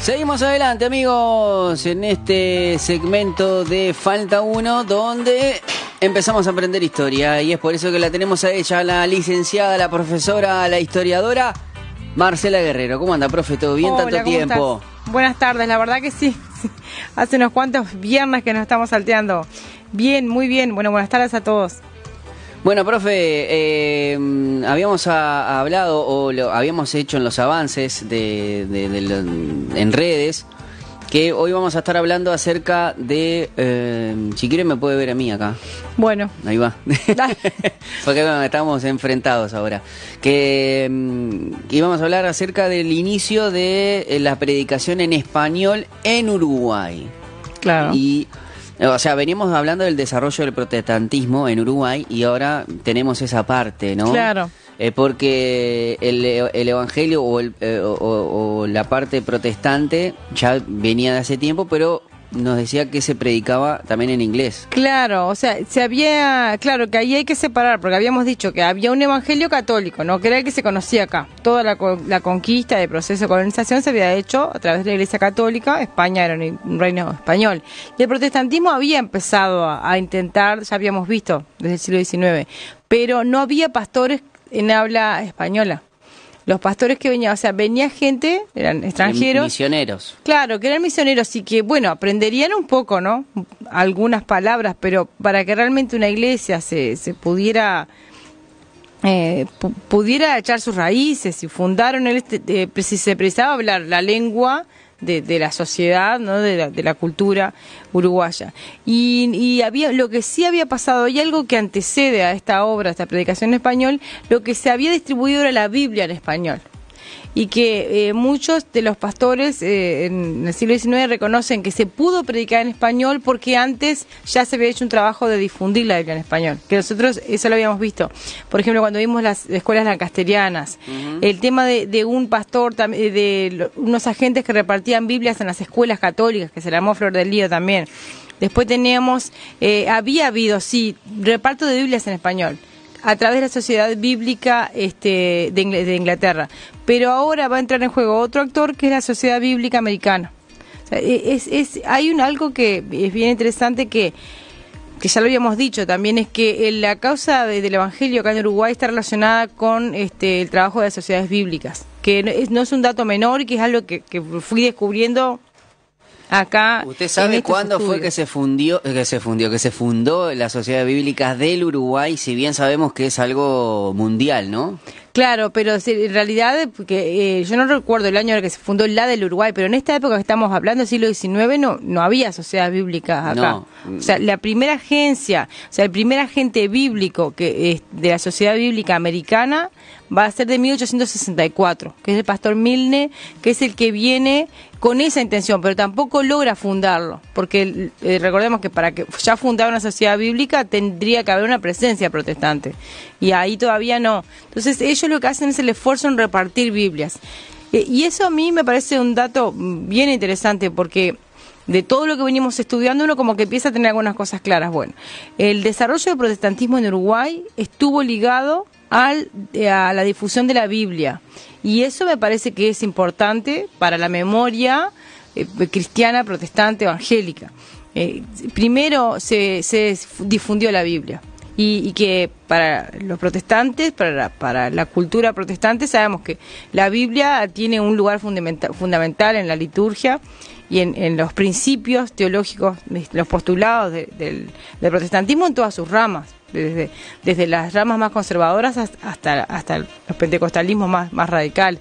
Seguimos adelante amigos en este segmento de Falta 1 donde empezamos a aprender historia y es por eso que la tenemos a ella, la licenciada, la profesora, la historiadora Marcela Guerrero. ¿Cómo anda, profe? ¿Todo bien? Hola, Tanto ¿cómo tiempo. estás? Buenas tardes, la verdad que sí. Hace unos cuantos viernes que nos estamos salteando. Bien, muy bien. Bueno, buenas tardes a todos. Bueno, profe, eh, habíamos a- hablado o lo habíamos hecho en los avances de, de- en redes que hoy vamos a estar hablando acerca de, eh, si quiere me puede ver a mí acá. Bueno, Ahí va. Porque bueno, estamos enfrentados ahora. Que mm, íbamos a hablar acerca del inicio de eh, la predicación en español en Uruguay. claro. Y, o sea, veníamos hablando del desarrollo del protestantismo en Uruguay y ahora tenemos esa parte, ¿no? Claro. Eh, porque el, el evangelio o, el- eh, o- o- o la parte protestante ya venía de hace tiempo, pero nos decía que se predicaba también en inglés. Claro, o sea, se había, claro, que ahí hay que separar, porque habíamos dicho que había un evangelio católico, ¿no? Que era el que se conocía acá. Toda la, la conquista del proceso de colonización se había hecho a través de la Iglesia Católica, España era un, un reino español. Y el protestantismo había empezado a, a intentar, ya habíamos visto desde el siglo XIX, pero no había pastores en habla española. Los pastores que venían, o sea, venía gente, eran extranjeros, Misioneros. Claro, que eran misioneros y que, bueno, aprenderían un poco, ¿no? Algunas palabras, pero para que realmente una iglesia se, se pudiera eh, pu- pudiera echar sus raíces y fundaron el, este, eh, si se precisaba hablar la lengua de, de la sociedad, ¿no? de, la, de la cultura uruguaya. Y, y había lo que sí había pasado, y algo que antecede a esta obra, a esta predicación en español, lo que se había distribuido era la Biblia en español y que eh, muchos de los pastores eh, en el siglo XIX reconocen que se pudo predicar en español porque antes ya se había hecho un trabajo de difundir la Biblia en español, que nosotros eso lo habíamos visto. Por ejemplo, cuando vimos las escuelas lancasterianas, el tema de, de un pastor, eh, de unos agentes que repartían Biblias en las escuelas católicas, que se llamó Flor del Lío también. Después teníamos, eh, había habido, sí, reparto de Biblias en español a través de la Sociedad Bíblica este, de, de Inglaterra. Pero ahora va a entrar en juego otro actor que es la Sociedad Bíblica Americana. E- hay un algo que es bien interesante que, que ya lo habíamos dicho también, es que la causa de- del Evangelio acá en Uruguay está relacionada con este, el trabajo de las sociedades bíblicas, que no es, no es un dato menor y que es algo que, que fui descubriendo acá. ¿Usted sabe cuándo fue que se fundió, que se fundió, que se fundó la Sociedad Bíblica del Uruguay? Si bien sabemos que es algo mundial, ¿no? Claro, pero en realidad, porque, eh, yo no recuerdo el año en el que se fundó la del Uruguay, pero en esta época que estamos hablando, siglo XIX, no, no había sociedades bíblicas acá. No. O sea, la primera agencia, o sea, el primer agente bíblico que es de la Sociedad Bíblica Americana va a ser de 1864, que es el pastor Milne, que es el que viene con esa intención, pero tampoco logra fundarlo, porque eh, recordemos que para que ya fundara una sociedad bíblica tendría que haber una presencia protestante, y ahí todavía no. Entonces ellos lo que hacen es el esfuerzo en repartir Biblias. Eh, y eso a mí me parece un dato bien interesante, porque de todo lo que venimos estudiando, uno como que empieza a tener algunas cosas claras. Bueno, el desarrollo del protestantismo en Uruguay estuvo ligado al, eh, a la difusión de la Biblia. Y eso me parece que es importante para la memoria eh, cristiana, protestante, evangélica. Eh, primero se, se difundió la Biblia. Y, y que para los protestantes, para la, para la cultura protestante, sabemos que la Biblia tiene un lugar fundamenta- fundamental en la liturgia y en, en los principios teológicos, los postulados de- del, del protestantismo en todas sus ramas, desde, desde las ramas más conservadoras hasta, hasta, los pentecostalismos más, más radicales.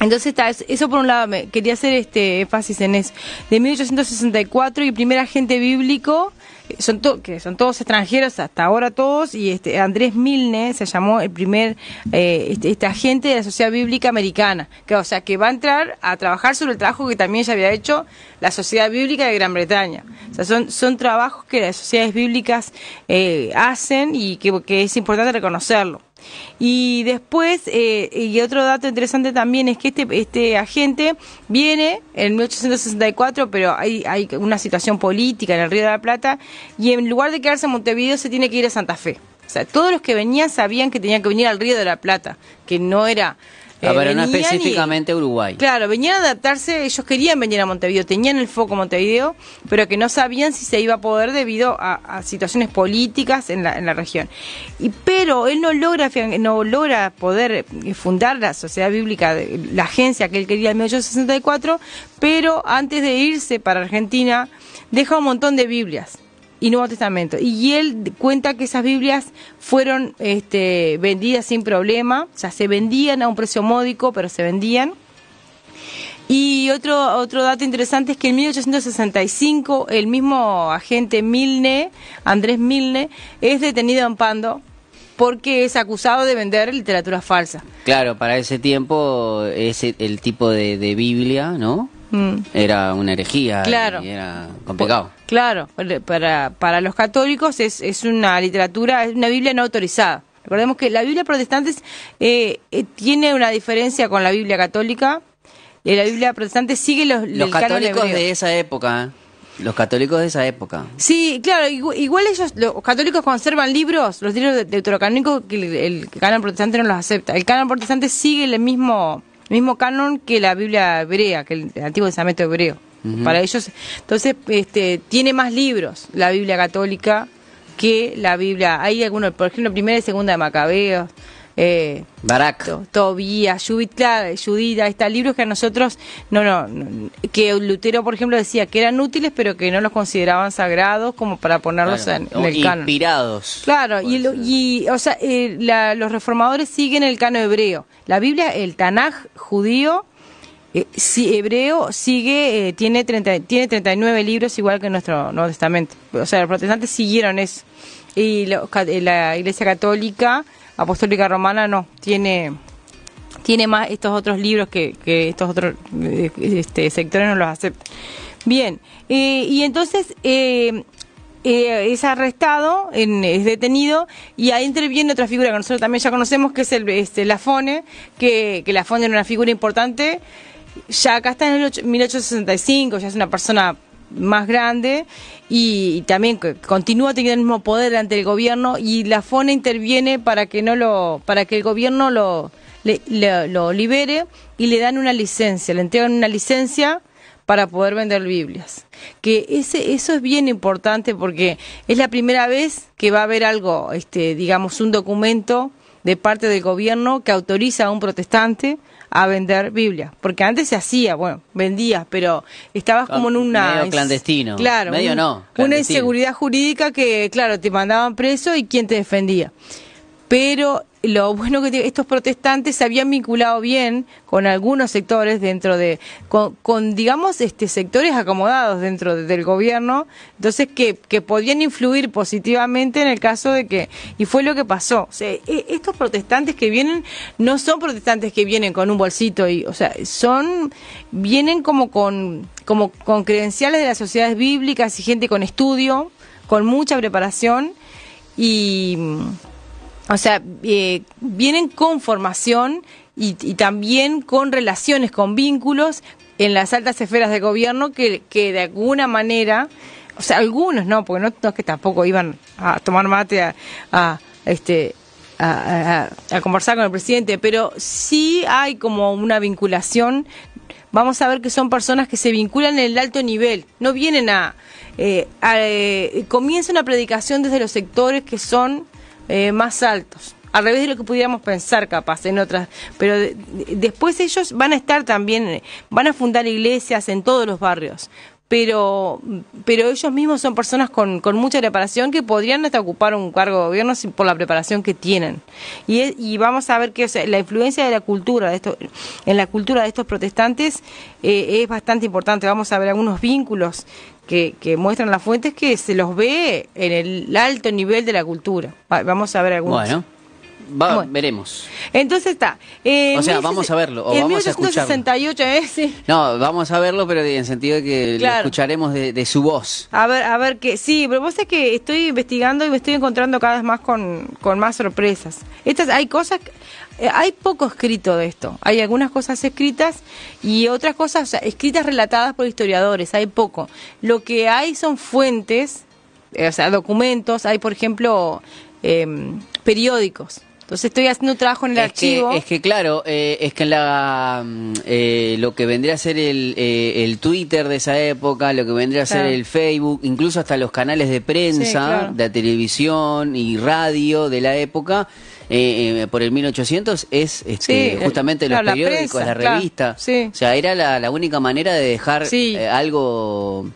Entonces está, es- eso por un lado, me, quería hacer este énfasis en eso. De 1864 y primer agente bíblico, son to- que son todos extranjeros, hasta ahora todos, y este Andrés Milne se llamó el primer eh, este, este agente de la Sociedad Bíblica Americana, que o sea que va a entrar a trabajar sobre el trabajo que también ya había hecho la Sociedad Bíblica de Gran Bretaña. O sea, son, son trabajos que las sociedades bíblicas eh, hacen y que, que es importante reconocerlo. Y después, eh, y otro dato interesante también es que este, este agente viene en 1864, pero hay, hay una situación política en el Río de la Plata, y en lugar de quedarse en Montevideo se tiene que ir a Santa Fe. O sea, todos los que venían sabían que tenían que venir al Río de la Plata, que no era Ah, pero no y- específicamente Uruguay. Claro, venían a adaptarse, ellos querían venir a Montevideo, tenían el foco Montevideo, pero que no sabían si se iba a poder debido a, a situaciones políticas en la, en la región. Y, pero él no logra, no logra poder eh, fundar la Sociedad Bíblica, de- la agencia que él quería en 1864, pero antes de irse para Argentina, deja un montón de Biblias y Nuevo Testamento. Y él cuenta que esas Biblias fueron este, vendidas sin problema, o sea, se vendían a un precio módico, pero se vendían. Y otro, otro dato interesante es que en 1865 el mismo agente Milne, Andrés Milne, es detenido en Pando porque es acusado de vender literatura falsa. Claro, para ese tiempo ese el tipo de, de Biblia, ¿no? Mm. Era una herejía. Claro. y era complicado. Claro, para, para los católicos es, es una literatura, es una Biblia no autorizada. Recordemos que la Biblia protestante es, eh, eh, tiene una diferencia con la Biblia católica. Eh, la Biblia protestante sigue los, Los católicos de esa época, ¿eh? los católicos de esa época. Sí, claro, igu- igual ellos, los católicos conservan libros, los libros de- deuterocanónicos que el, el canon protestante no los acepta. El canon protestante sigue el mismo, el mismo canon que la Biblia hebrea, que el, Antiguo Testamento hebreo. Para ellos, entonces, este, tiene más libros la Biblia católica que la Biblia. Hay algunos, por ejemplo, primera y segunda de Macabeos. Eh, Barak. To- Tobías, Judith, claro, Judith, está, libros que a nosotros, no, no, no, que Lutero, por ejemplo, decía que eran útiles, pero que no los consideraban sagrados como para ponerlos Claro. en, en el canon. Inspirados. Claro, y, lo- y, o sea, eh, la- los reformadores siguen el canon hebreo. La Biblia, el Tanaj judío, eh, sí, hebreo, sigue, eh, tiene, 30, tiene 39 libros igual que nuestro Nuevo Testamento. O sea, los protestantes siguieron eso. Y ca- eh, la Iglesia Católica, Apostólica Romana, no, tiene tiene más estos otros libros que, que estos otros eh, este, sectores no los aceptan. Bien, eh, y entonces eh, es arrestado, en- es detenido, y ahí interviene otra figura que nosotros también ya conocemos, que es el este, Lafone, que, que Lafone era una figura importante. Ya acá está en el ocho- 1865, ya es una persona más grande y, y también continúa teniendo el mismo poder ante el gobierno y la FONE interviene para que no lo para que el gobierno lo le- lo libere y le dan una licencia le entregan una licencia para poder vender Biblias. Que ese eso es bien importante porque es la primera vez que va a haber algo este digamos un documento de parte del gobierno que autoriza a un protestante a vender Biblia, porque antes se hacía, bueno, vendías, pero estabas como en una Medio clandestino. claro, Medio un- no, una inseguridad jurídica que, claro, te mandaban preso y quién te defendía. Pero lo bueno que te- estos protestantes se habían vinculado bien con algunos sectores dentro de, con, con, digamos, este sectores acomodados dentro de- del gobierno, entonces que, que podían influir positivamente en el caso de que, y fue lo que pasó. O sea, e- estos protestantes que vienen no son protestantes que vienen con un bolsito y, o sea, son, vienen como con, como con credenciales de las sociedades bíblicas y gente con estudio, con mucha preparación y o sea, eh, vienen con formación y, y también con relaciones, con vínculos en las altas esferas de gobierno que, que de alguna manera, o sea, algunos no, porque no, es que tampoco iban a tomar mate a, a, este a conversar con el presidente, pero sí hay como una vinculación. Vamos a ver que son personas que se vinculan en el alto nivel, no vienen a, eh, a, eh, comienza una predicación desde los sectores que son eh, más altos, al revés de lo que pudiéramos pensar capaz en otras, pero de- de- después ellos van a estar también, van a fundar iglesias en todos los barrios, pero, pero ellos mismos son personas con, con mucha preparación que podrían hasta ocupar un cargo de gobierno por la preparación que tienen. Y, es- y vamos a ver que o sea, la influencia de la cultura, de esto, en la cultura de estos protestantes eh, es bastante importante. Vamos a ver algunos vínculos que, que muestran las fuentes que se los ve en el alto nivel de la cultura. Va- Vamos a ver algunos. Bueno, va- Bueno. veremos. Entonces está. eh, O sea, 16- vamos a verlo, o en vamos a escucharlo. 1868, eh, sí. No, vamos a verlo, pero en sentido de que lo escucharemos de, de su voz. A ver, a ver que sí, pero vos es que estoy investigando y me estoy encontrando cada vez más con, con más sorpresas. Estas hay cosas, eh, hay poco escrito de esto. Hay algunas cosas escritas y otras cosas o sea, escritas relatadas por historiadores. Hay poco. Lo que hay son fuentes, eh, o sea, documentos. Hay, por ejemplo, em, periódicos. Entonces estoy haciendo un trabajo en el es archivo. Que, es que claro, eh, es que la, mm, eh, lo que vendría a ser el, eh, el Twitter de esa época, lo que vendría a ser Claro. el Facebook, incluso hasta los canales de prensa, Sí, claro. de televisión y radio de la época, eh, eh, por el 1800, es este, Sí, el- justamente claro, los la periódicos, prensa, las claro, revistas. sí. O sea, era la, la única manera de dejar eh, algo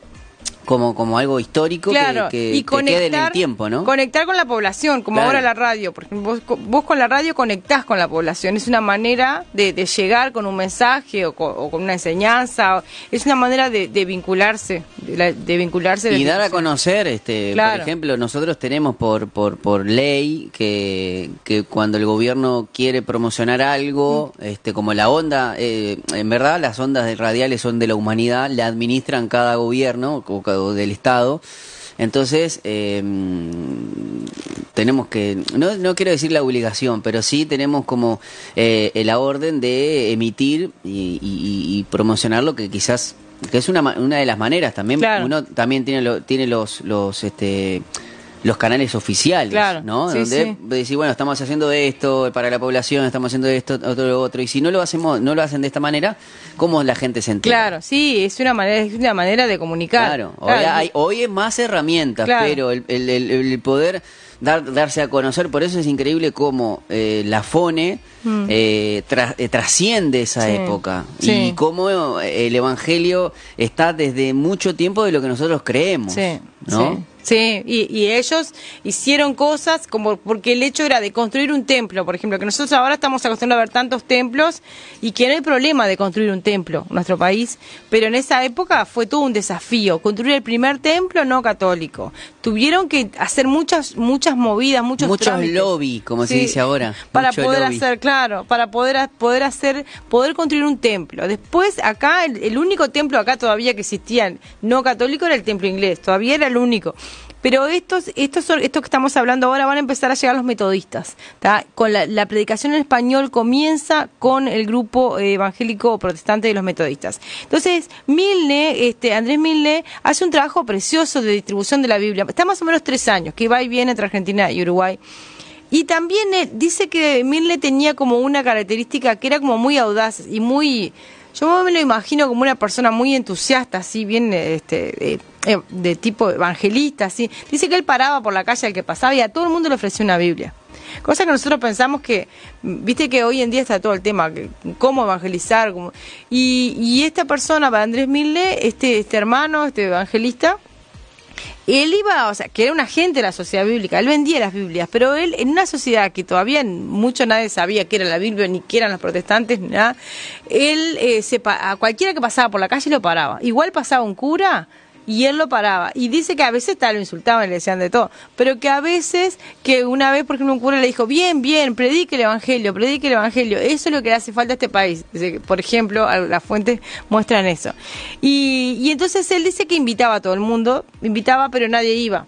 como, como algo histórico que- Claro, que, y que quede en el tiempo, ¿no? conectar con la población, como Claro. ahora la radio. Por ejemplo, vos, vos con la radio conectás con la población. Es una manera de, de llegar con un mensaje o con, o con una enseñanza. o- es una manera de, de vincularse, de, la- de vincularse. y dar a conocer, este, Claro. por ejemplo, nosotros tenemos por, por, por ley que, que cuando el gobierno quiere promocionar algo, Mm. este, como la onda, eh, en verdad las ondas radiales son de la humanidad, la administran cada gobierno o, ca- o del Estado. Entonces, eh, tenemos que, no, no quiero decir la obligación, pero sí tenemos como eh, la orden de emitir y, y- promocionar lo que quizás, que es una, una de las maneras también, Claro. uno también tiene, lo, tiene los, los, este, los canales oficiales, Claro, ¿no? sí, Donde sí. decir, bueno, estamos haciendo esto para la población, estamos haciendo esto, otro, lo otro, y si no lo hacemos, no lo hacen de esta manera, ¿cómo la gente se entera? Claro, sí, es una manera, es una manera de comunicar. Claro, hoy, hay- hoy es más herramientas, Claro. pero el, el- el- el poder dar, darse a conocer, por eso es increíble cómo eh, la FONE eh, tra- eh, trasciende esa Mm. Sí, época y cómo eh, el Evangelio está desde mucho tiempo de lo que nosotros creemos, Sí, ¿no? sí. Sí, y, y ellos hicieron cosas como porque el hecho era de construir un templo, por ejemplo, que nosotros ahora estamos acostumbrados a ver tantos templos y que no hay problema de construir un templo en nuestro país, pero en esa época fue todo un desafío, construir el primer templo no católico. Tuvieron que hacer muchas muchas movidas, muchos Muchos trámites. lobby, como se dice ahora. Para mucho poder lobby. hacer, claro, para poder poder hacer poder construir un templo. Después acá el, el único templo acá todavía que existía no católico era el templo inglés, todavía era el único. Pero estos, estos, son, estos que estamos hablando ahora van a empezar a llegar los metodistas. Con la, predicación en español comienza con el grupo eh, evangélico protestante de los metodistas. Entonces, Milne, este, Andrés Milne, hace un trabajo precioso de distribución de la Biblia. Está más o menos tres años, que va y viene entre Argentina y Uruguay. Y también eh, dice que Milne tenía como una característica que era como muy audaz y muy... Yo me lo imagino como una persona muy entusiasta, así bien este, eh, eh, de tipo evangelista, así. Dice que él paraba por la calle al que pasaba y a todo el mundo le ofreció una Biblia. Cosa que nosotros pensamos que, viste que hoy en día está todo el tema, que, cómo evangelizar. cómo- y, y esta persona, Andrés Milne, este, este hermano, este evangelista, él iba, o sea, que era un agente de la sociedad bíblica, él vendía las Biblias, pero él en una sociedad que todavía mucho nadie sabía que era la Biblia, ni que eran los protestantes, ni nada, él eh, se a cualquiera que pasaba por la calle lo paraba. Igual pasaba un cura y él lo paraba. Y dice que a veces tal lo insultaban le decían de todo, pero que a veces, que una vez, por ejemplo, un cura le dijo, bien, bien, predique el Evangelio, predique el Evangelio, eso es lo que le hace falta a este país. Por ejemplo, las fuentes muestran eso. Y, y entonces él dice que invitaba a todo el mundo, invitaba, pero nadie iba.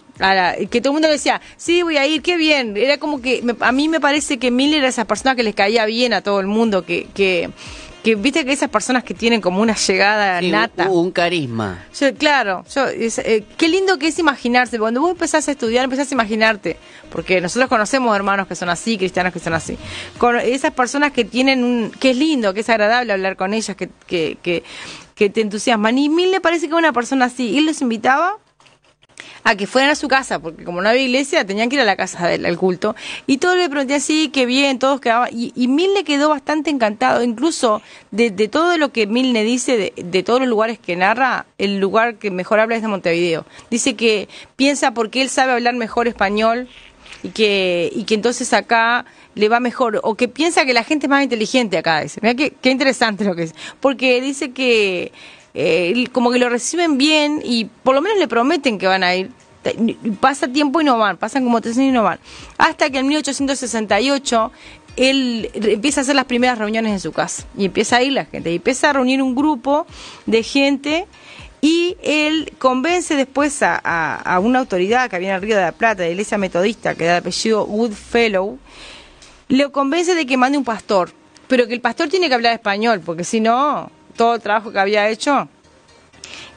Que todo el mundo le decía, sí, voy a ir, qué bien. Era como que, a mí me parece que Miller era esa persona que les caía bien a todo el mundo, que, que, que viste que esas personas que tienen como una llegada Sí, nata. un, un carisma. Yo, claro, yo, es, eh, qué lindo que es imaginarse. Cuando vos empezás a estudiar, empezás a imaginarte. Porque nosotros conocemos hermanos que son así, cristianos que son así. Con esas personas que tienen un. que es lindo, que es agradable hablar con ellas, que, que, que, que te entusiasman. Y Mil le parece que una persona así. Y él los invitaba a que fueran a su casa, porque como no había iglesia, tenían que ir a la casa del culto. Y todos le preguntaban, sí, qué bien, todos quedaban. Y, y Milne quedó bastante encantado, incluso de, de todo lo que Milne dice, de, de todos los lugares que narra, el lugar que mejor habla es de Montevideo. Dice que piensa porque él sabe hablar mejor español y que, y que entonces acá le va mejor, o que piensa que la gente es más inteligente acá. Dice. Mira qué, qué interesante lo que es. Porque dice que eh, como que lo reciben bien y por lo menos le prometen que van a ir. Pasa tiempo y no van, pasan como tres años y no van. Hasta que en 1868 él empieza a hacer las primeras reuniones en su casa y empieza a ir la gente y empieza a reunir un grupo de gente y él convence después a, una autoridad que había en Río de la Plata, de la iglesia metodista, que era de apellido Woodfellow, le convence de que mande un pastor, pero que el pastor tiene que hablar español, porque si no, todo el trabajo que había hecho.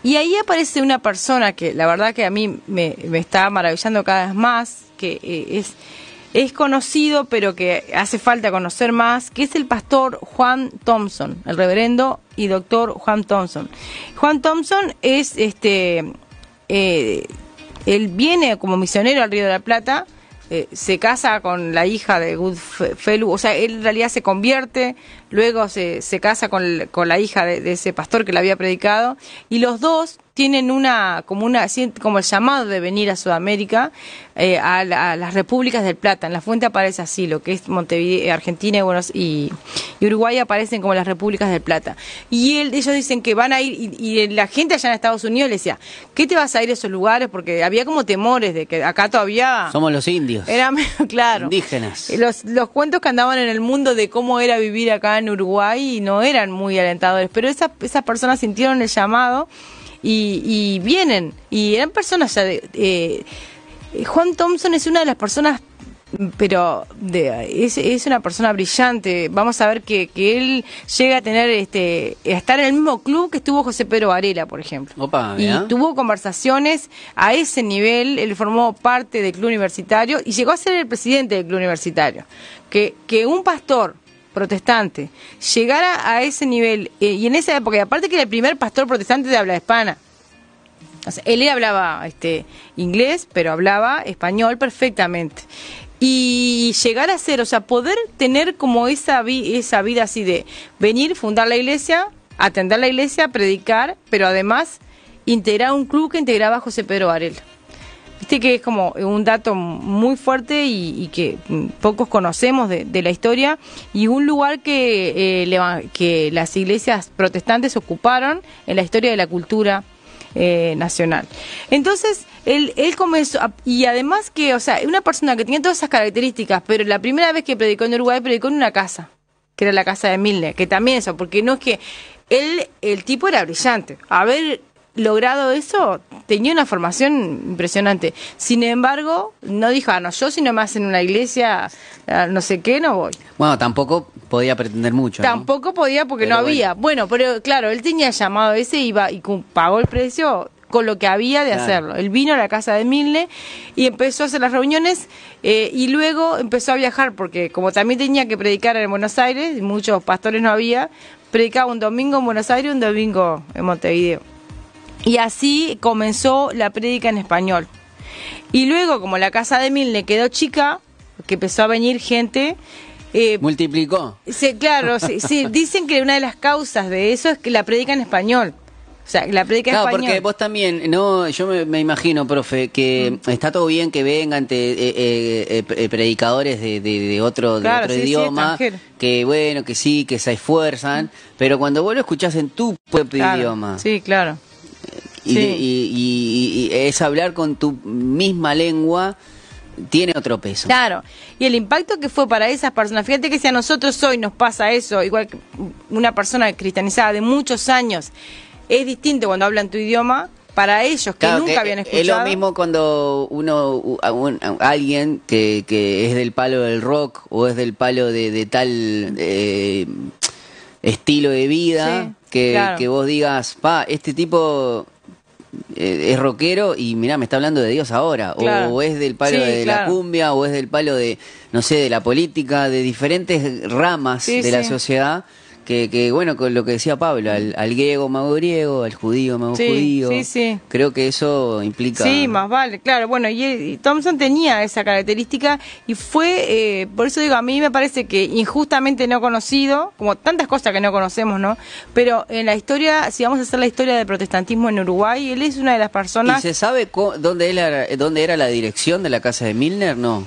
Y ahí aparece una persona que la verdad que a mí me, me está maravillando cada vez más, que eh, es es conocido, pero que hace falta conocer más, que es el pastor Juan Thompson, el reverendo y doctor Juan Thompson. Juan Thompson es, este, eh, él viene como misionero al Río de la Plata, eh, se casa con la hija de Goodfellow, o sea, él en realidad se convierte, luego se, se casa con, con la hija de, de, ese pastor que le había predicado, y los dos tienen una como una como el llamado de venir a Sudamérica eh, a, las repúblicas del Plata. En la fuente aparece así lo que es Montevideo Argentina y, Buenos, y, Uruguay aparecen como las repúblicas del Plata. Y él, ellos dicen que van a ir y, la gente allá en Estados Unidos le decía ¿qué te vas a ir a esos lugares? porque había como temores de que acá todavía somos los indios. Era claro. Indígenas. Los, los cuentos que andaban en el mundo de cómo era vivir acá en Uruguay no eran muy alentadores pero esas, esas personas sintieron el llamado y, vienen. Y eran personas ya de... Eh, Juan Thompson es una de las personas pero de, es, es, una persona brillante. Vamos a ver que, que, él llega a tener este a estar en el mismo club que estuvo José Pedro Varela, por ejemplo. y tuvo conversaciones a ese nivel. Él formó parte del club universitario y llegó a ser el presidente del club universitario. Que, que un pastor protestante llegara a ese nivel, eh, y en esa época, y aparte que era el primer pastor protestante de habla hispana, él hablaba este, inglés, pero hablaba español perfectamente. Y llegar a ser, o sea, poder tener como esa, esa vida así de venir, fundar la iglesia, atender la iglesia, predicar, pero además integrar un club que integraba a José Pedro Varela. Viste que es como un dato muy fuerte y, que pocos conocemos de, la historia y un lugar que, eh, que las iglesias protestantes ocuparon en la historia de la cultura eh, nacional. Entonces, él, él comenzó, y además que, o sea, una persona que tenía todas esas características, pero la primera vez que predicó en Uruguay, predicó en una casa, que era la casa de Milne, que también eso, porque no es que él, el tipo era brillante. A ver, logrado eso, tenía una formación impresionante. Sin embargo, no dijo, ah, no, yo si no me hacen una iglesia, ah, no sé qué, no voy. Bueno, tampoco podía pretender mucho. Tampoco podía porque no había. Bueno. pero claro, él tenía llamado ese, iba y pagó el precio con lo que había de hacerlo. Él vino a la casa de Milne y empezó a hacer las reuniones eh, y luego empezó a viajar porque como también tenía que predicar en Buenos Aires, muchos pastores no había, predicaba un domingo en Buenos Aires y un domingo en Montevideo. Y así comenzó la prédica en español. Y luego, como la casa de Milne quedó chica, que empezó a venir gente. Eh, Multiplicó. Sí, claro, sí, dicen que una de las causas de eso es que la predica en español. O sea, la predica en español. porque vos también, no, yo me, imagino, profe, que mm. está todo bien que vengan eh, eh, eh, predicadores de, de, otro, de otro idioma, que bueno, que sí, que se esfuerzan, pero cuando vos lo escuchás en tu propio idioma. Sí, claro y, es hablar con tu misma lengua tiene otro peso. Claro, y el impacto que fue para esas personas, fíjate que si a nosotros hoy nos pasa eso, igual que una persona cristianizada de muchos años, es distinto cuando hablan tu idioma, para ellos que nunca habían escuchado. Es lo mismo cuando uno, alguien que, que es del palo del rock o es del palo de, tal eh, estilo de vida, que, que vos digas, pa, este tipo eh, es rockero y mira me está hablando de Dios ahora. O, es del palo de la cumbia, o es del palo de, no sé, de la política, de diferentes ramas de la sociedad que, que, bueno, con lo que decía Pablo, al, griego mago griego, al judío mago judío. Sí, sí. Creo que eso implica. Sí, más vale, claro. Bueno, y, Thompson tenía esa característica y fue, eh, por eso digo, a mí me parece que injustamente no conocido, como tantas cosas que no conocemos, ¿no? Pero en la historia, si vamos a hacer la historia del protestantismo en Uruguay, él es una de las personas. ¿Y se sabe dónde era, dónde era la dirección de la casa de Milner? No.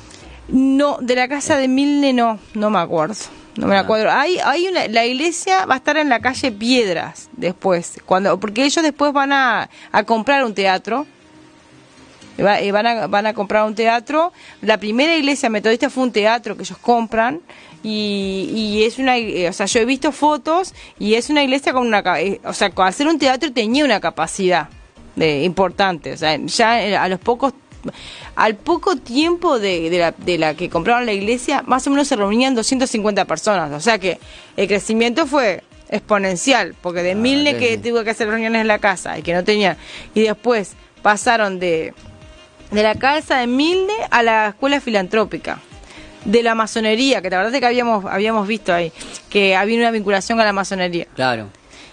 No, de la casa de Milner no, no me acuerdo. No me la cuadro. Hay, hay una, la iglesia va a estar en la calle Piedras después, cuando, porque ellos después van a, a comprar un teatro. Eh, van, a, van a comprar un teatro. La primera iglesia metodista fue un teatro que ellos compran y, y es una, o sea, yo he visto fotos y es una iglesia con una, eh, o sea, ser un teatro tenía una capacidad de, importante. O sea, ya a los pocos al poco tiempo de, la, de la que compraron la iglesia, más o menos se reunían 250 personas. O sea que el crecimiento fue exponencial, porque de mil ah, que tuvo que hacer reuniones en la casa y que no tenía, y después pasaron de, de la casa de Milne a la escuela filantrópica. de la masonería, que la verdad es que habíamos, habíamos visto ahí, que había una vinculación a la masonería. Claro.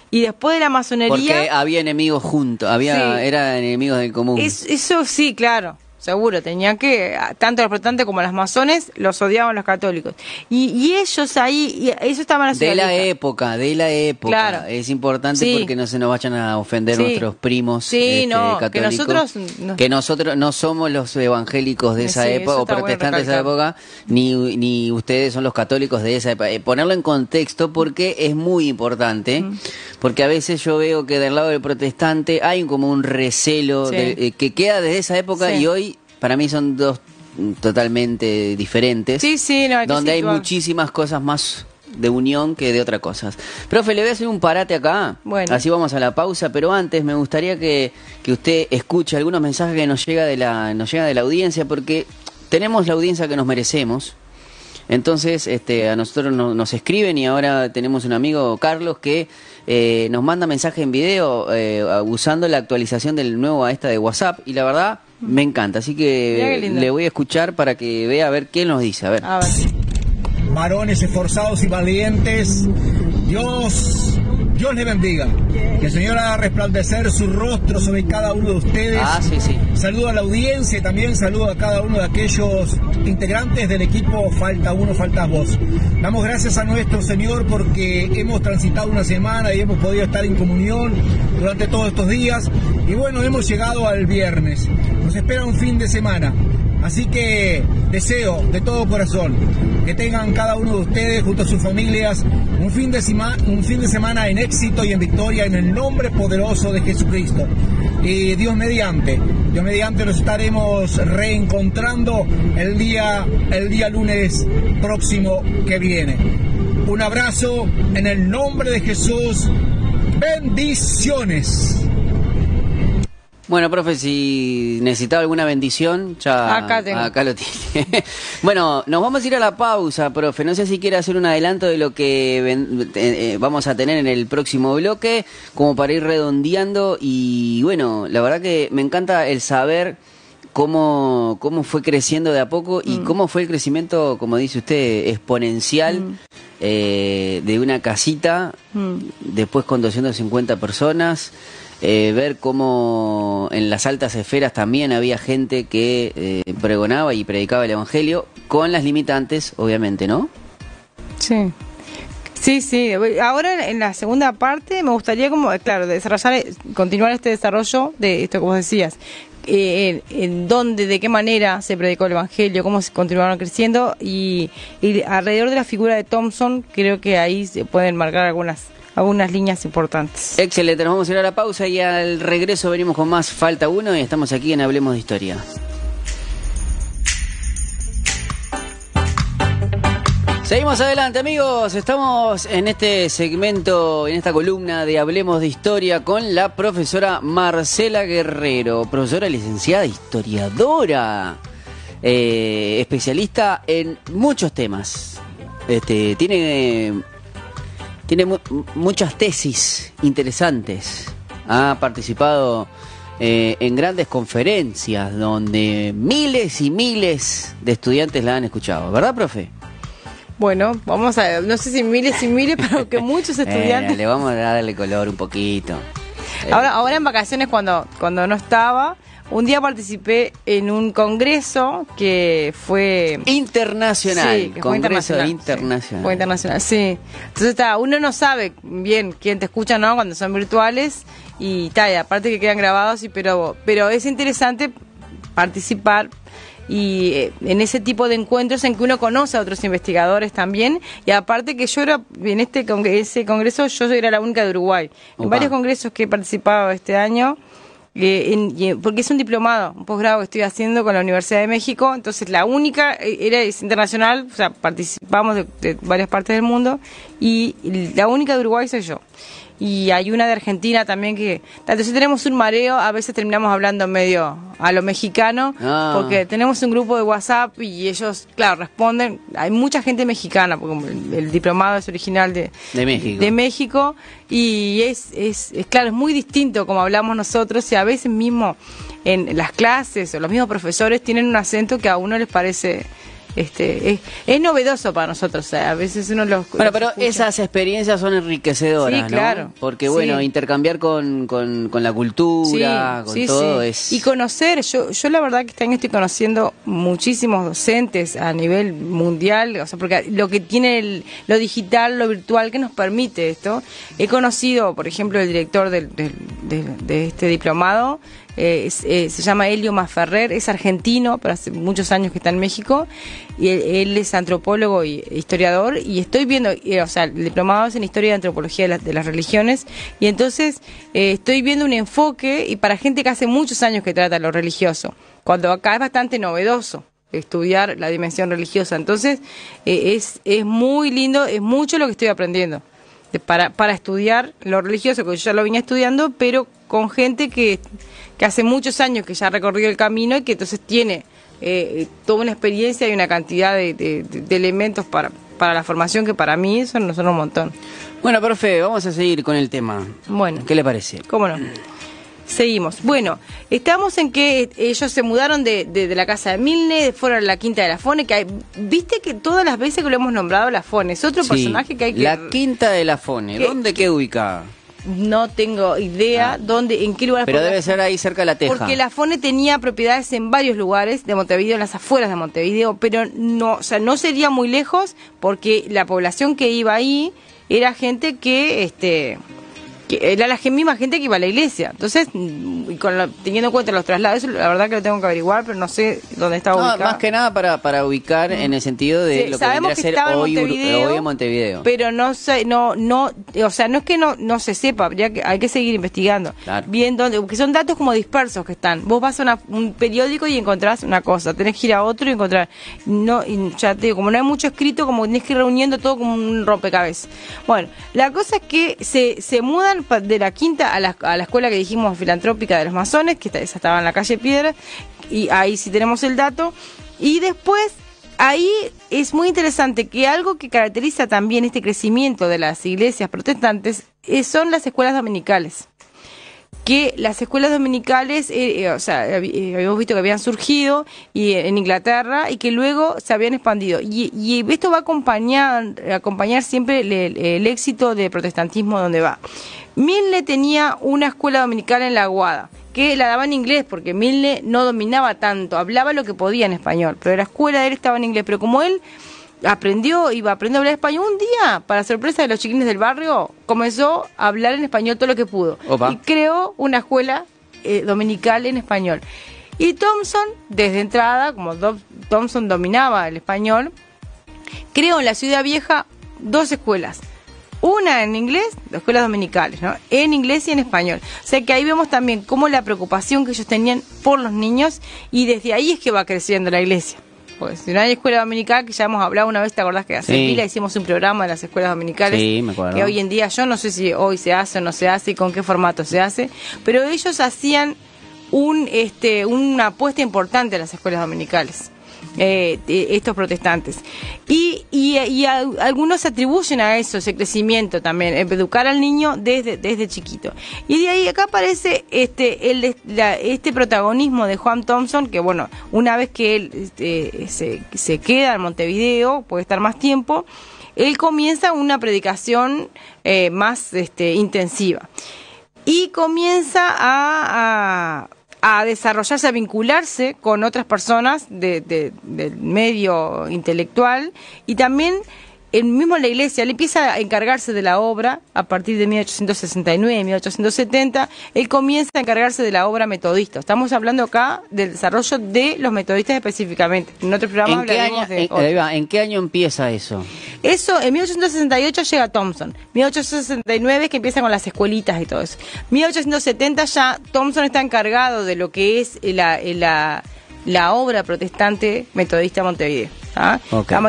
Y después de la masonería... Porque había enemigos juntos, había, Sí. enemigos del común. Es- eso sí, claro, seguro. Tenía que, tanto los protestantes como los masones los odiaban los católicos. Y, y ellos ahí, y eso estaban De la época, de la época. Claro. Es importante Sí. porque no se nos vayan a ofender Sí. nuestros primos Sí, este, no, que católicos. nosotros no- Que nosotros no somos los evangélicos de esa época o bueno protestantes de esa época, ni, ni ustedes son los católicos de esa época. Eh, Ponerlo en contexto porque es muy importante, porque a veces yo veo que del lado del protestante hay como un recelo de- eh, que queda desde esa época y hoy para mí son dos mm, totalmente diferentes Sí, sí, no, hay que donde hay muchísimas cosas más de unión que de otras cosas. Profe, le voy a hacer un parate acá. Bueno. Así vamos a la pausa, pero antes me gustaría que, que usted escuche algunos mensajes que nos llega de la, nos llega de la audiencia, porque tenemos la audiencia que nos merecemos. Entonces, este, a nosotros no- nos escriben y ahora tenemos un amigo, Carlos, que eh, nos manda mensaje en video eh, usando la actualización del nuevo a esta de WhatsApp y la verdad me encanta. Así que le voy a escuchar para que vea a ver qué nos dice. A ver. A ver. varones esforzados y valientes. Dios, Dios les bendiga. Que el Señor haga resplandecer su rostro sobre cada uno de ustedes. Ah, sí, sí. Saludo a la audiencia y también saludo a cada uno de aquellos integrantes del equipo Falta Uno, Falta Vos. Damos gracias a nuestro Señor porque hemos transitado una semana y hemos podido estar en comunión durante todos estos días. Y bueno, hemos llegado al viernes. Nos espera un fin de semana. Así que deseo de todo corazón que tengan cada uno de ustedes junto a sus familias un fin de, semana en éxito y en victoria en el nombre poderoso de Jesucristo. Y Dios mediante, Dios mediante nos estaremos reencontrando el día, el día lunes próximo que viene. Un abrazo en el nombre de Jesús. Bendiciones. Bueno, profe, si necesitaba alguna bendición, ya Acá tengo. lo tiene. bueno, nos vamos a ir a la pausa, profe. No sé si quiere hacer un adelanto de lo que ven- eh, eh, vamos a tener en el próximo bloque, como para ir redondeando. Y bueno, la verdad que me encanta el saber cómo, cómo fue creciendo de a poco y Mm. cómo fue el crecimiento, como dice usted, exponencial Mm. eh, de una casita, Mm. después con 250 personas. Eh, ver cómo en las altas esferas también había gente que eh, pregonaba y predicaba el Evangelio, con las limitantes, obviamente, ¿no? Sí. Sí, sí. Ahora en la segunda parte me gustaría como, eh, claro, desarrollar, eh, continuar este desarrollo de esto que vos decías. En, en dónde, de qué manera se predicó el Evangelio, cómo se continuaron creciendo y, y alrededor de la figura de Thompson creo que ahí se pueden marcar algunas algunas líneas importantes. Excelente, nos vamos a ir a la pausa y al regreso venimos con más Falta Uno y estamos aquí en Hablemos de Historia. Seguimos adelante amigos, estamos en este segmento, en esta columna de Hablemos de Historia con la profesora Marcela Guerrero, profesora licenciada historiadora, eh, especialista en muchos temas. Este, tiene, tiene mu- muchas tesis interesantes, ha participado eh, en grandes conferencias donde miles y miles de estudiantes la han escuchado, ¿verdad, profe? Bueno, vamos a, no sé si miles y miles, pero que muchos Eh, estudiantes. le vamos a darle color un poquito. Ahora, ahora en vacaciones cuando, cuando no estaba, un día participé en un congreso que fue internacional, Sí, que fue Congreso internacional. Internacional. sí, fue internacional, sí. Entonces está, uno no sabe bien quién te escucha, ¿no? Cuando son virtuales y tal, y aparte que quedan grabados, y pero, pero es interesante participar y eh, en ese tipo de encuentros en que uno conoce a otros investigadores también y aparte que yo era en este congre- ese congreso yo era la única de Uruguay en varios congresos que he participado este año eh, en- porque es un diplomado, un posgrado que estoy haciendo con la Universidad de México, entonces la única eh, era es internacional, o sea, participamos de varias partes del mundo y la única de Uruguay soy yo. Y hay una de Argentina también que, entonces tenemos un mareo, a veces terminamos hablando medio a lo mexicano, Ah. porque tenemos un grupo de WhatsApp y ellos, claro, responden, hay mucha gente mexicana, porque el, el diplomado es original de, De México. de México y es, es, es claro, es muy distinto como hablamos nosotros y a veces mismo en las clases o los mismos profesores tienen un acento que a uno les parece este, es, novedoso para nosotros. a veces uno los. Bueno, pero esas experiencias son enriquecedoras, sí, claro. Porque, bueno, intercambiar con, con, la cultura, con todo es. Y conocer, yo, yo la verdad que este año estoy conociendo muchísimos docentes a nivel mundial, o sea, porque lo que tiene lo digital, lo virtual que nos permite esto. He conocido, por ejemplo, el director del, de este diplomado eh, eh, se llama Elio Maferrer, es argentino, pero hace muchos años que está en México, y él, es antropólogo e historiador, y estoy viendo, o sea, el diplomado es en Historia y Antropología de, las Religiones, y entonces eh, estoy viendo un enfoque, y para gente que hace muchos años que trata lo religioso, cuando acá es bastante novedoso estudiar la dimensión religiosa, entonces es, es muy lindo, es mucho lo que estoy aprendiendo. Para, para estudiar lo religioso, que yo ya lo venía estudiando, pero con gente que que hace muchos años que ya ha recorrido el camino y que entonces tiene eh, toda una experiencia y una cantidad de, elementos para, para la formación que para mí son, son un montón. Bueno, profe, vamos a seguir con el tema. Bueno. ¿Qué le parece? ¿Cómo no? Seguimos. Bueno, estamos en que ellos se mudaron de, de, la casa de Milne, fueron a la Quinta de la Fone, que hay, viste que todas las veces que lo hemos nombrado la Fone, es otro personaje que hay que... La Quinta de la Fone, ¿dónde queda ubicada? no tengo idea ah. dónde, en qué lugar. Pero debe ser ahí cerca de la Teja. Porque la FONE tenía propiedades en varios lugares de Montevideo, en las afueras de Montevideo, pero no, o sea, no sería muy lejos porque la población que iba ahí era gente que, este, era la misma gente que iba a la iglesia. Entonces, mm, teniendo en cuenta los traslados, la verdad que lo tengo que averiguar, pero no sé dónde está ubicado. más que nada para, para ubicar en el sentido de lo que sabemos que ser hoy, en Montevideo, Pero no sé, no, no, o sea, no es que no, no se sepa, que hay que seguir investigando. Bien dónde, porque son datos como dispersos que están. Vos vas a un periódico y encontrás una cosa, tenés que ir a otro y encontrar. No, ya te digo, como no hay mucho escrito, como tenés que ir reuniendo todo como un rompecabezas. Bueno, la cosa es que se, se mudan de la quinta a la, a la escuela que dijimos filantrópica de los masones, que esa estaba en la calle Piedra, y ahí sí tenemos el dato. Y después, ahí es muy interesante que algo que caracteriza también este crecimiento de las iglesias protestantes eh, son las escuelas dominicales que las escuelas dominicales, eh, eh, o sea, eh, habíamos visto que habían surgido y, en Inglaterra y que luego se habían expandido. Y, esto va a acompañar, acompañar siempre el, éxito del protestantismo donde va. Milne tenía una escuela dominical en La Aguada, que la daba en inglés, porque Milne no dominaba tanto, hablaba lo que podía en español, pero la escuela de él estaba en inglés. Pero como él aprendió, iba a aprender a hablar español. Un día, para sorpresa de los chiquines del barrio, comenzó a hablar en español todo lo que pudo. Y creó una escuela eh, dominical en español. Y Thompson, desde entrada, como Thompson dominaba el español, creó en la ciudad vieja dos escuelas. Una en inglés, dos escuelas dominicales, ¿no? En inglés y en español. O sea que ahí vemos también cómo la preocupación que ellos tenían por los niños y desde ahí es que va creciendo la iglesia. Pues si no hay escuela dominical, que ya hemos hablado una vez, ¿te acordás que hace pila hicimos un programa de las escuelas dominicales? Sí, me acuerdo. Que hoy en día, yo no sé si hoy se hace o no se hace y con qué formato se hace, pero ellos hacían un, este, una apuesta importante a las escuelas dominicales. Eh, estos protestantes. Y, y, algunos atribuyen a eso, ese crecimiento también, educar al niño desde, desde chiquito. Y de ahí acá aparece este, el, este protagonismo de Juan Thompson, que bueno, una vez que él este, se, se queda en Montevideo, puede estar más tiempo, él comienza una predicación eh, más este, intensiva. Y comienza a a desarrollarse, a vincularse con otras personas de, del medio intelectual y también el mismo la iglesia, él empieza a encargarse de la obra a partir de 1869, 1870, él comienza a encargarse de la obra metodista. Estamos hablando acá del desarrollo de los metodistas específicamente. En otro programa ¿En qué año, de... En, ¿En qué año empieza eso? Eso, en 1868 llega Thompson. 1869 es que empieza con las escuelitas y todo eso. 1870 ya Thompson está encargado de lo que es la, la, la obra protestante metodista Montevideo. ¿Ah?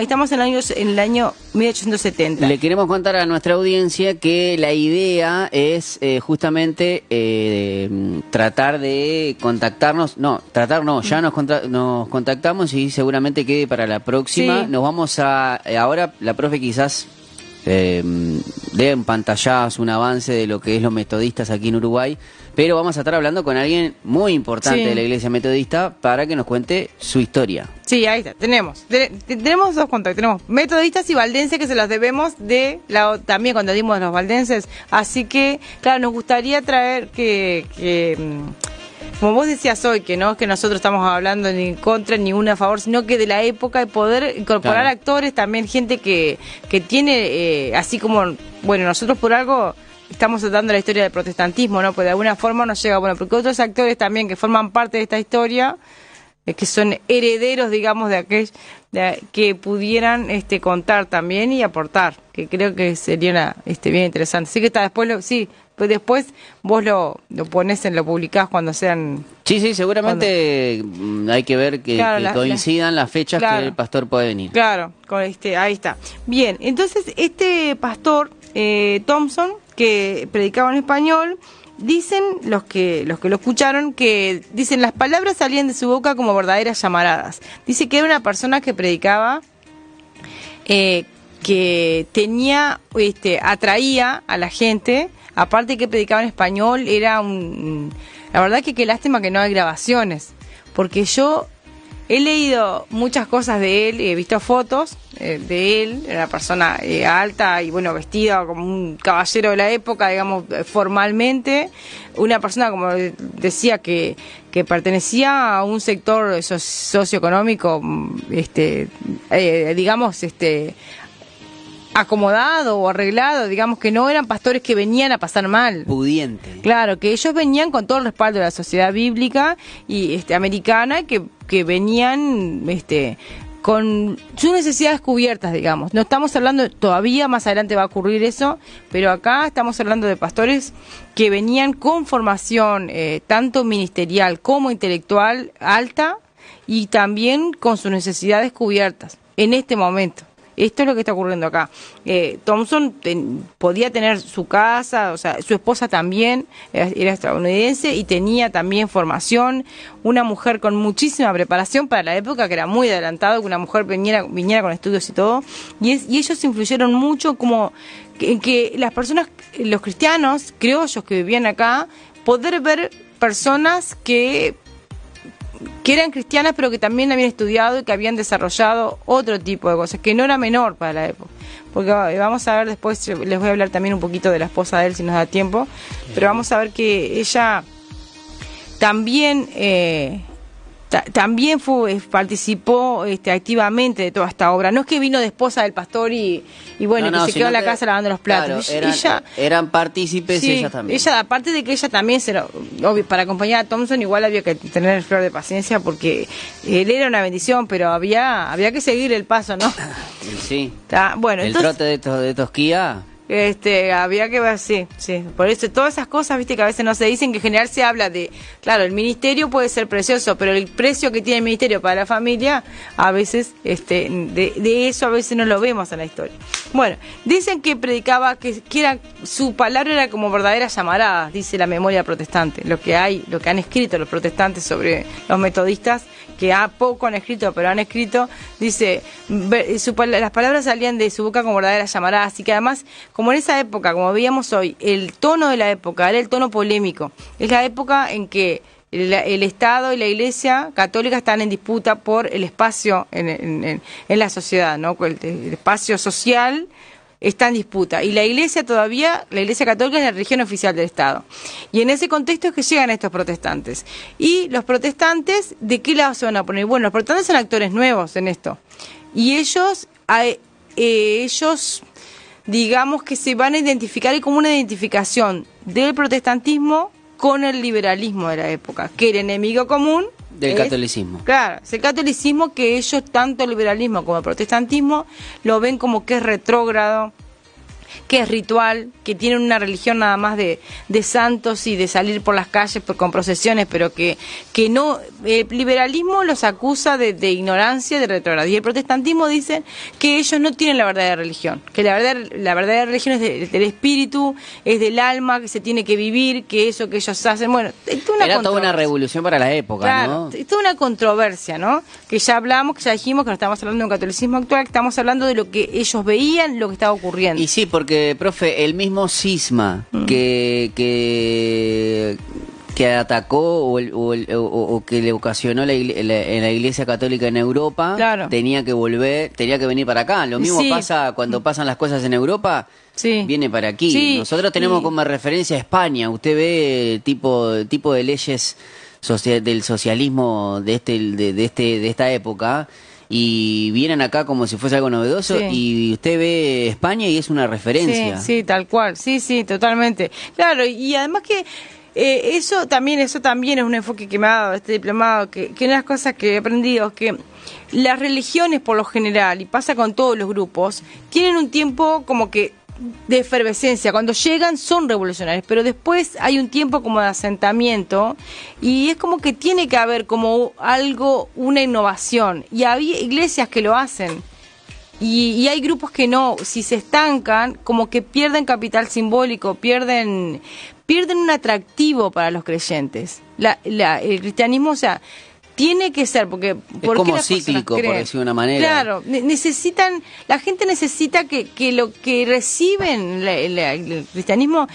Estamos en el, año, en el año 1870. Le queremos contar a nuestra audiencia que la idea es eh, justamente eh, tratar de contactarnos, no, tratar no, ya nos, nos contactamos y seguramente que para la próxima nos vamos a, eh, ahora la profe quizás de un pantallazo, un avance de lo que es los metodistas aquí en Uruguay, pero vamos a estar hablando con alguien muy importante Sí. de la iglesia metodista para que nos cuente su historia. Sí, ahí está, tenemos. Te- te- tenemos dos contactos. Tenemos metodistas y valdenses que se los debemos de la, también cuando dimos los valdenses. Así que, claro, nos gustaría traer que, que, mm, como vos decías hoy, que no es que nosotros estamos hablando ni en contra ni una a favor, sino que de la época de poder incorporar Claro. actores, también gente que, que tiene, eh, así como, bueno, nosotros por algo estamos dando la historia del protestantismo, ¿no? Pues de alguna forma nos llega, bueno, porque otros actores también que forman parte de esta historia eh, que son herederos, digamos, de aquel de- que pudieran este contar también y aportar, que creo que sería una, este bien interesante. Así que está después lo, sí, pues después vos lo, lo pones en lo publicás cuando sean Sí, sí, seguramente mm, hay que ver que, Claro, que la- coincidan las fechas Claro. que el pastor puede venir. Claro, con este, ahí está. Bien, entonces este pastor eh, Thompson, que predicaba en español, dicen los que los que lo escucharon que dicen las palabras salían de su boca como verdaderas llamaradas. Dice que era una persona que predicaba eh, que tenía, este, atraía a la gente, aparte que predicaba en español, era un... La verdad que qué lástima que no hay grabaciones, porque yo he leído muchas cosas de él, he visto fotos eh, de él, una persona eh, alta y bueno, vestida como un caballero de la época, digamos, formalmente, una persona, como decía, que, que pertenecía a un sector so- socioeconómico, mm, este, eh, digamos, este, acomodado o arreglado, digamos que no eran pastores que venían a pasar mal. Pudiente. Claro, que ellos venían con todo el respaldo de la sociedad bíblica y este americana que, que venían este con sus necesidades cubiertas, digamos. No estamos hablando, todavía más adelante va a ocurrir eso, pero acá estamos hablando de pastores que venían con formación eh, tanto ministerial como intelectual alta y también con sus necesidades cubiertas en este momento. Esto es lo que está ocurriendo acá. Eh, Thompson podía tener su casa, o sea, su esposa también era, estadounidense y tenía también formación. Una mujer con muchísima preparación para la época, que era muy adelantado, que una mujer viniera, viniera con estudios y todo. Y, ellos influyeron mucho como en que las personas, los cristianos, criollos que vivían acá, poder ver personas que que eran cristianas pero que también habían estudiado y que habían desarrollado otro tipo de cosas, que no era menor para la época. Porque eh, vamos a ver después, les voy a hablar también un poquito de la esposa de él si nos da tiempo, pero vamos a ver que ella también eh, también fue, eh, participó este, activamente de toda esta obra. No es que vino de esposa del pastor y, y bueno, No, no, que se quedó en la casa lavando los platos. claro, eran, ella- eran partícipes Sí, ellas también. ella, aparte de que ella también, se lo- obvio, para acompañar a Thompson, igual había que tener flor de paciencia porque él era una bendición, pero había había que seguir el paso, ¿no? Sí. Está- bueno, el entonces, trote de, to- de Tosquía. Este, había que ver, sí, sí. Por eso, todas esas cosas, viste, que a veces no se dicen, que en general se habla de, claro, el ministerio puede ser precioso, pero el precio que tiene el ministerio para la familia, a veces, este, de, de eso a veces no lo vemos en la historia. Bueno, dicen que predicaba, que, era, su palabra era como verdaderas llamaradas, dice la memoria protestante, lo que hay, lo que han escrito los protestantes sobre los metodistas, que ha poco han escrito, pero han escrito, dice, las palabras salían de su boca como verdaderas llamaradas, así que además, como en esa época, como veíamos hoy, el tono de la época era el tono polémico, es la época en que el, Estado y la Iglesia católica están en disputa por el espacio en, la sociedad, ¿no? El, espacio social está en disputa. Y la Iglesia todavía, la Iglesia Católica es la religión oficial del Estado. Y en ese contexto es que llegan estos protestantes. Y los protestantes, ¿de qué lado se van a poner? Bueno, los protestantes son actores nuevos en esto. Y ellos, eh, ellos, digamos que se van a identificar como una identificación del protestantismo con el liberalismo de la época, que el enemigo común Del es- catolicismo. Claro, es el catolicismo que ellos, tanto el liberalismo como el protestantismo, lo ven como que es retrógrado, que es ritual, que tienen una religión nada más de, de santos y de salir por las calles por- con procesiones, pero que, que no, el liberalismo los acusa de, de ignorancia, de retrogrado. Y el protestantismo dice que ellos no tienen la verdadera religión, que la verdadera, la verdadera religión es de- del espíritu, es del alma, que se tiene que vivir, que eso que ellos hacen, bueno, es toda una Era toda una revolución para la época, Claro, ¿no? es toda una controversia, ¿no? Que ya hablamos, que ya dijimos que no estamos hablando de un catolicismo actual, que estamos hablando de lo que ellos veían, lo que estaba ocurriendo. Y sí, porque porque, profe, el mismo cisma Mm. que, que, que atacó o, el- o el- o- o que le ocasionó la, la- en la Iglesia Católica en Europa, Claro. tenía que volver, tenía que venir para acá. Lo mismo Sí. pasa cuando pasan las cosas en Europa. Sí. Viene para aquí. Sí, Nosotros tenemos como referencia a España. Usted ve tipo tipo de leyes socia- del socialismo de este de, de este de esta época y vienen acá como si fuese algo novedoso Sí. y usted ve España y es una referencia. Sí, sí, tal cual. Sí, sí, totalmente. Claro, y además que eh, eso también eso también es un enfoque que me ha dado este diplomado, que, que una de las cosas que he aprendido es que las religiones por lo general, y pasa con todos los grupos, tienen un tiempo como que de efervescencia. Cuando llegan son revolucionarios, pero después hay un tiempo como de asentamiento y es como que tiene que haber como algo, una innovación. Y había iglesias que lo hacen. Y, hay grupos que no, si se estancan, como que pierden capital simbólico, pierden, pierden un atractivo para los creyentes. La, la- el cristianismo, o sea, tiene que ser, porque... ¿por qué como cíclico, por decirlo de una manera. Claro, ne- necesitan, la gente necesita que, que lo que reciben la- la- el cristianismo,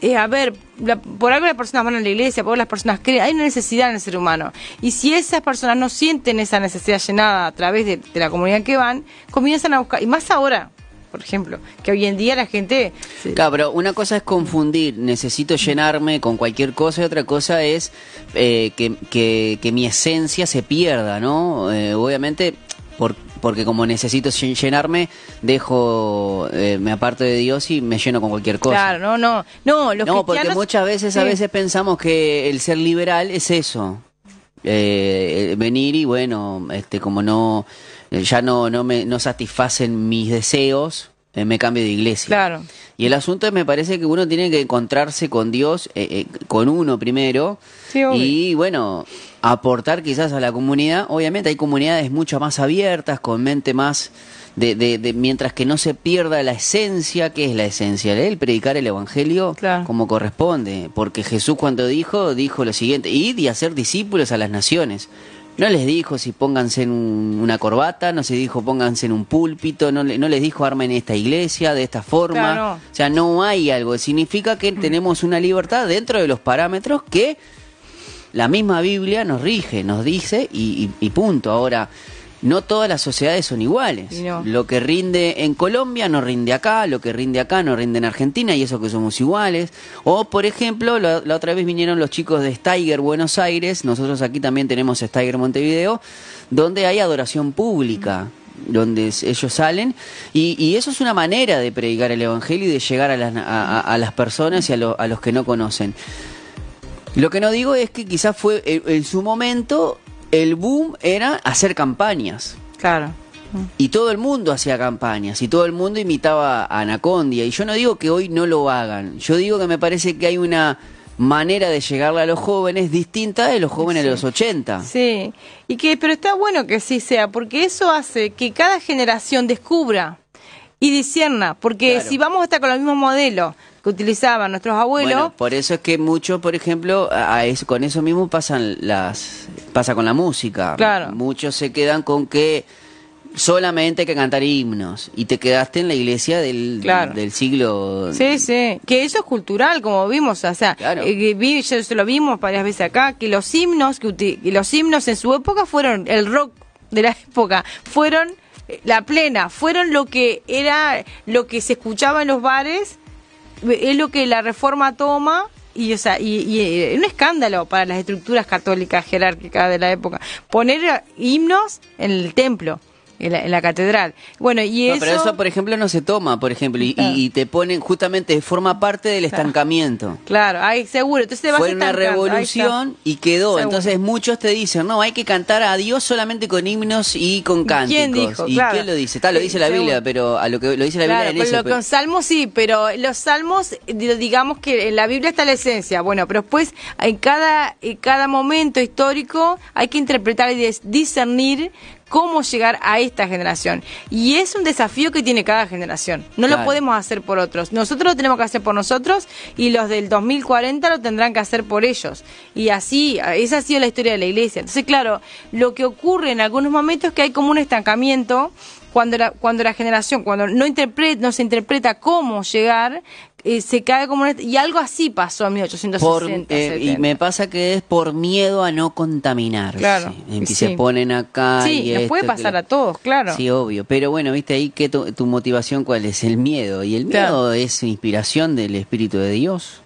eh, a ver, la- por algo las personas van a la iglesia, por algo las personas creen, hay una necesidad en el ser humano. Y si esas personas no sienten esa necesidad llenada a través de, de la comunidad que van, comienzan a buscar, y más ahora, por ejemplo, que hoy en día la gente... Claro, pero una cosa es confundir, necesito llenarme con cualquier cosa y otra cosa es eh, que, que- que mi esencia se pierda, ¿no? Eh, obviamente, por- porque como necesito lle- llenarme, dejo, eh, me aparto de Dios y me lleno con cualquier cosa. Claro, no, no, no, los no, porque cristianos- muchas veces, a veces pensamos que el ser liberal es eso. Eh, venir y bueno, este, como no, ya no, no me, no satisfacen mis deseos, eh, me cambio de iglesia. Claro. Y el asunto es, me parece que uno tiene que encontrarse con Dios, eh, eh, con uno primero, Sí, y bueno, aportar quizás a la comunidad. Obviamente hay comunidades mucho más abiertas, con mente más de, de, de- mientras que no se pierda la esencia, ¿qué es la esencia? El predicar el evangelio Claro. como corresponde, porque Jesús cuando dijo, dijo lo siguiente, id y hacer discípulos a las naciones. No les dijo si pónganse en un- una corbata, no se dijo pónganse en un púlpito, no, le- no les dijo armen esta iglesia de esta forma. Claro. O sea, no hay algo. Significa que tenemos una libertad dentro de los parámetros que la misma Biblia nos rige, nos dice y, y- y punto. Ahora, no todas las sociedades son iguales. No. Lo que rinde en Colombia no rinde acá, lo que rinde acá no rinde en Argentina y eso que somos iguales. O, por ejemplo, la, la otra vez vinieron los chicos de Steiger Buenos Aires, nosotros aquí también tenemos Steiger Montevideo, donde hay adoración pública donde ellos salen y, y eso es una manera de predicar el evangelio y de llegar a las, a, a- a las personas y a, lo- a los que no conocen. Lo que no digo es que quizás fue en, en su momento el boom era hacer campañas. Claro. Y todo el mundo hacía campañas y todo el mundo imitaba a Anacondia. Y yo no digo que hoy no lo hagan. Yo digo que me parece que hay una manera de llegarle a los jóvenes distinta de los jóvenes de los 80. Sí, y que, pero está bueno que sí sea, porque eso hace que cada generación descubra y discierna, porque Claro. si vamos a estar con los mismos modelos que utilizaban nuestros abuelos, Bueno, por eso es que muchos, por ejemplo, a eso- con eso mismo pasan las pasa con la música. Claro. Muchos se quedan con que solamente hay que cantar himnos y te quedaste en la iglesia del, Claro. del siglo Sí, sí, que eso es cultural, como vimos, o sea, Claro. eh, vi- ya se lo vimos varias veces acá, que los himnos, que los himnos en su época fueron el rock de la época, fueron eh, la plena, fueron lo que era, lo que se escuchaba en los bares, es lo que la reforma toma. Y, o sea, y, y, eh, un escándalo para las estructuras católicas jerárquicas de la época. Poner himnos en el templo, en la, en la catedral. Bueno, y No, eso... pero eso, por ejemplo, no se toma, por ejemplo, y, Claro. y- y te ponen justamente, forma parte del estancamiento. Claro, hay seguro. Entonces te vas Fue una ahí revolución y quedó. Seguro. Entonces muchos te dicen, no, hay que cantar a Dios solamente con himnos y con cánticos. quién dijo? ¿Y Claro. quién lo dice? Está, lo dice la Biblia, pero a lo que lo dice la Biblia en con, eso. lo- pero- con salmos sí, pero los salmos, digamos que en la Biblia está la esencia. Bueno, pero después en cada, en cada momento histórico hay que interpretar y dis- discernir cómo llegar a esta generación. Y es un desafío que tiene cada generación. No Claro. lo podemos hacer por otros. Nosotros lo tenemos que hacer por nosotros y los del 2040 lo tendrán que hacer por ellos. Y así, esa ha sido la historia de la iglesia. Entonces, claro, lo que ocurre en algunos momentos es que hay como un estancamiento cuando la, cuando la generación, cuando no, interpreta, no se interpreta cómo llegar, eh, se cae como... un- Y algo así pasó en 1860. Por, eh, y 70. me pasa que es por miedo a no contaminarse. Claro, y se ponen acá. Sí, y nos esto, puede pasar a todos, claro. Sí, obvio. Pero bueno, viste ahí que tu, tu motivación cuál es el miedo. Y el miedo Claro. es inspiración del Espíritu de Dios.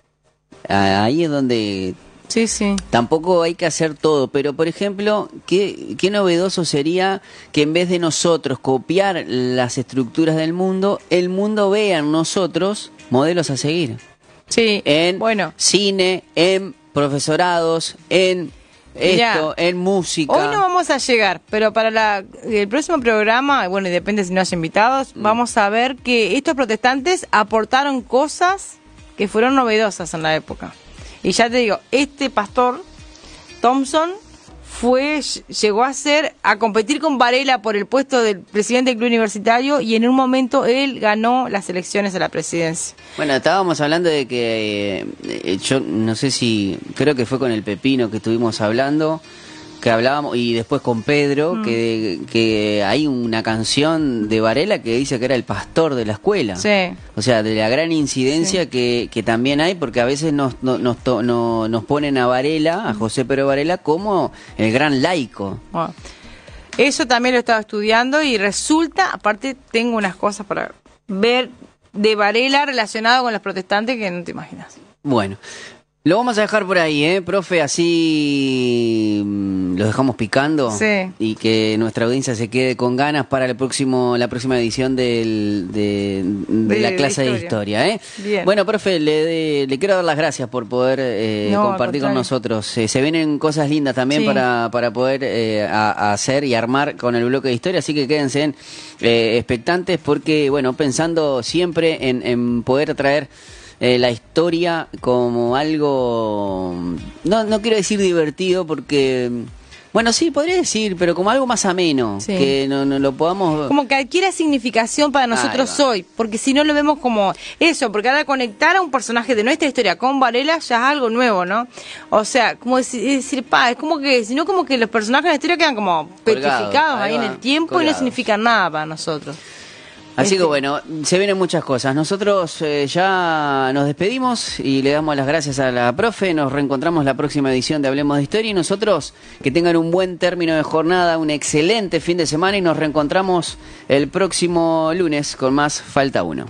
Ah, Ahí es donde Sí, sí. Tampoco hay que hacer todo, pero por ejemplo, ¿qué, qué novedoso sería que en vez de nosotros copiar las estructuras del mundo, el mundo vea en nosotros modelos a seguir. Sí, En bueno. cine, en profesorados, en Mirá, esto, en música. Hoy no vamos a llegar, pero para la- el próximo programa, bueno, y depende si no hay invitados, Mm. vamos a ver que estos protestantes aportaron cosas que fueron novedosas en la época. Y ya te digo, este pastor Thompson fue llegó a ser a competir con Varela por el puesto del presidente del club universitario y en un momento él ganó las elecciones a la presidencia. Bueno, estábamos hablando de que eh, yo no sé si creo que fue con el Pepino que estuvimos hablando, que hablábamos y después con Pedro Mm. que, que hay una canción de Varela que dice que era el pastor de la escuela. Sí. O sea, de la gran incidencia que, que también hay, porque a veces nos, no- nos, nos ponen a Varela, a José Pedro Varela, como el gran laico. Eso también lo estaba estudiando y resulta, aparte tengo unas cosas para ver de Varela relacionado con los protestantes que no te imaginas. Bueno, lo vamos a dejar por ahí, ¿eh, profe? Así mm, lo dejamos picando Sí. y que nuestra audiencia se quede con ganas para el próximo, la próxima edición del, de, de De- la clase de historia. historia, ¿eh? Bien. Bueno, profe, le, de- le quiero dar las gracias por poder eh, No, compartir con nosotros. Eh, se vienen cosas lindas también Sí. para, para poder eh, a- a hacer y armar con el bloque de historia, así que quédense en, eh, expectantes porque, bueno, pensando siempre en, en poder traer eh, la historia como algo, no, no quiero decir divertido porque, bueno, sí, podría decir, pero como algo más ameno, Sí. que no, no lo podamos... Como que adquiera significación para nosotros hoy, porque si no lo vemos como eso, porque ahora conectar a un personaje de nuestra historia con Varela ya es algo nuevo, ¿no? O sea, como decir, decir, pa, es como que, si no como que los personajes de la historia quedan como petrificados ahí ahí en el tiempo y no significan nada para nosotros. Así que Este- bueno, se vienen muchas cosas. Nosotros eh, ya nos despedimos y le damos las gracias a la profe. Nos reencontramos la próxima edición de Hablemos de Historia y nosotros que tengan un buen término de jornada, un excelente fin de semana y nos reencontramos el próximo lunes con más Falta Uno.